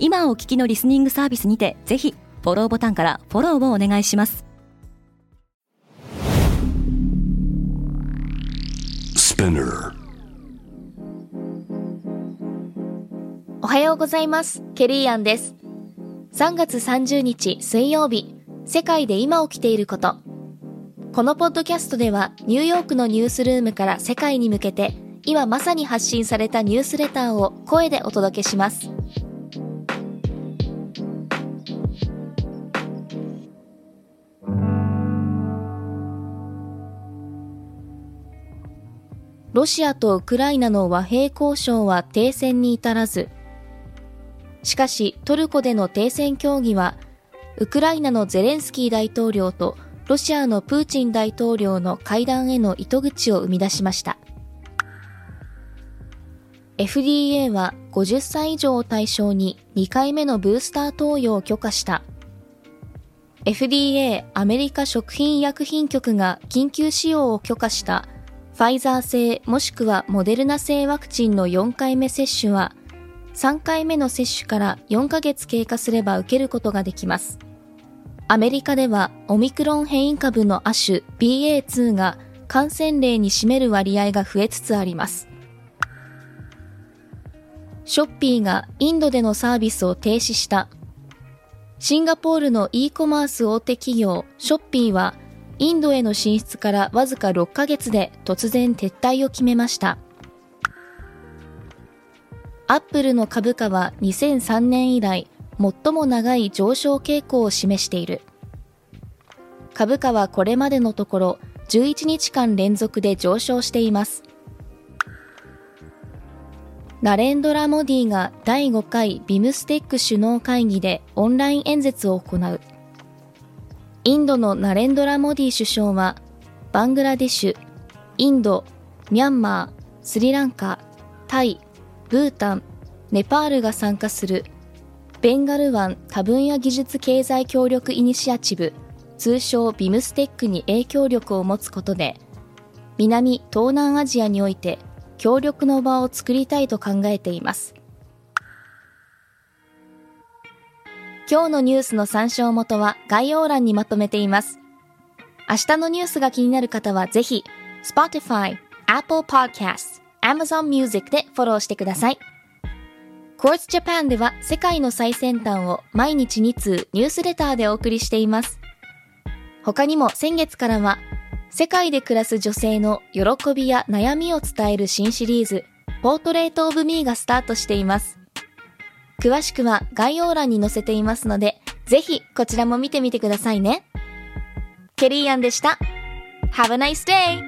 今お聞きのリスニングサービスにてぜひフォローボタンからフォローをお願いします。おはようございます。ケリーアンです。3月30日水曜日世界で今起きていること。このポッドキャストではニューヨークのニュースルームから世界に向けて今まさに発信されたニュースレターを声でお届けしますロシアとウクライナの和平交渉は停戦に至らず、しかしトルコでの停戦協議は、ウクライナのゼレンスキー大統領とロシアのプーチン大統領の会談への糸口を生み出しました。FDA は50歳以上を対象に2回目のブースター投与を許可した。FDA アメリカ食品医薬品局が緊急使用を許可したファイザー製もしくはモデルナ製ワクチンの4回目接種は、3回目の接種から4ヶ月経過すれば受けることができます。アメリカではオミクロン変異株の亜種 BA2 が感染例に占める割合が増えつつあります。ショッピーがインドでのサービスを停止した。シンガポールの e コマース大手企業ショッピーはインドへの進出からわずか6ヶ月で突然撤退を決めました。アップルの株価は2003年以来、最も長い上昇傾向を示している。株価はこれまでのところ11日間連続で上昇しています。ナレンドラ・モディが第5回ビムステック首脳会議でオンライン演説を行う。インドのナレンドラ・モディ首相は、バングラデシュ、インド、ミャンマー、スリランカ、タイ、ブータン、ネパールが参加するベンガル湾多分野技術経済協力イニシアチブ、通称ビムステックに影響力を持つことで、南東南アジアにおいて協力の場を作りたいと考えています。今日のニュースの参照元は概要欄にまとめています。明日のニュースが気になる方はぜひ、Spotify、Apple Podcasts、Amazon Music でフォローしてください。Quartz Japan では世界の最先端を毎日2通ニュースレターでお送りしています。他にも先月からは世界で暮らす女性の喜びや悩みを伝える新シリーズ、ポートレートオブミーがスタートしています。詳しくは概要欄に載せていますので、ぜひこちらも見てみてくださいね。ケリーアンでした。Have a nice day!